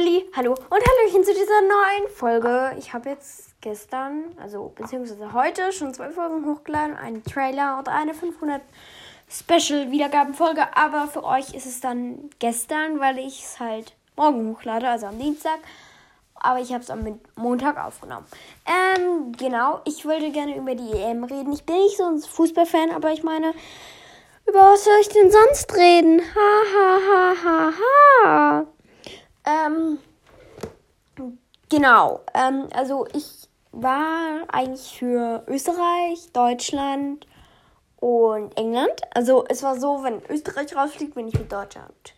Halli, hallo und Hallöchen zu dieser neuen Folge. Ich habe jetzt gestern, also beziehungsweise heute, schon zwei Folgen hochgeladen. Einen Trailer und eine 500 Special Wiedergabenfolge. Aber für euch ist es dann gestern, weil ich es halt morgen hochlade, also am Dienstag. Aber ich habe es am Montag aufgenommen. Ähm, genau, ich wollte gerne über die EM reden. Ich bin nicht so ein Fußballfan, aber ich meine, über was soll ich denn sonst reden? Ha, ha, ha, ha, ha. Ähm, genau. Ähm, also ich war eigentlich für Österreich, Deutschland und England. Also es war so, wenn Österreich rausfliegt, bin ich für Deutschland.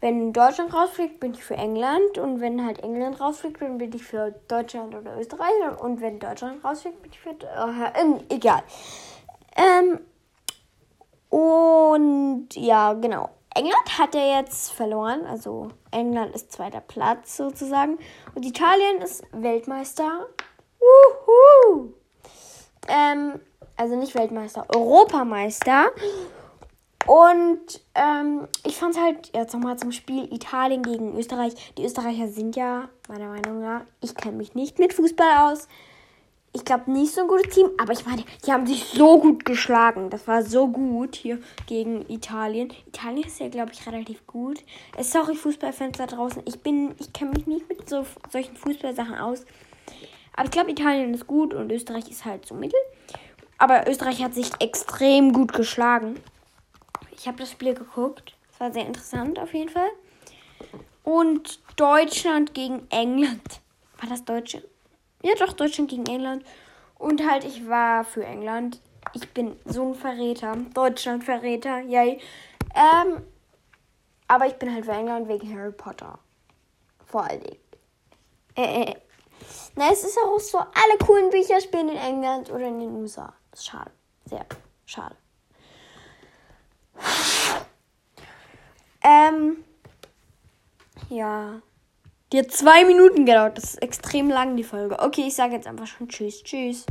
Wenn Deutschland rausfliegt, bin ich für England. Und wenn halt England rausfliegt, dann bin ich für Deutschland oder Österreich. Und wenn Deutschland rausfliegt, bin ich für... Äh, egal. Ähm, und ja, genau. England hat ja jetzt verloren, also England ist zweiter Platz sozusagen. Und Italien ist Weltmeister. Wuhu! Ähm, also nicht Weltmeister, Europameister. Und ähm, ich fand es halt jetzt nochmal zum Spiel Italien gegen Österreich. Die Österreicher sind ja, meiner Meinung nach, ich kenne mich nicht mit Fußball aus, ich glaube, nicht so ein gutes Team, aber ich meine, die haben sich so gut geschlagen. Das war so gut hier gegen Italien. Italien ist ja, glaube ich, relativ gut. Äh, sorry, Fußballfans da draußen. Ich bin, ich kenne mich nicht mit so solchen Fußballsachen aus. Aber ich glaube, Italien ist gut und Österreich ist halt so mittel. Aber Österreich hat sich extrem gut geschlagen. Ich habe das Spiel geguckt. Es war sehr interessant auf jeden Fall. Und Deutschland gegen England. War das Deutsche? Ja, doch, Deutschland gegen England. Und halt, ich war für England. Ich bin so ein Verräter. Deutschland-Verräter, yay. Ähm, aber ich bin halt für England wegen Harry Potter. Vor allen Dingen. Äh, äh. Na, es ist auch so, alle coolen Bücher spielen in England oder in den USA. Ist schade. Sehr schade. Ähm, ja. Die hat zwei Minuten gedauert. Das ist extrem lang, die Folge. Okay, ich sage jetzt einfach schon Tschüss. Tschüss.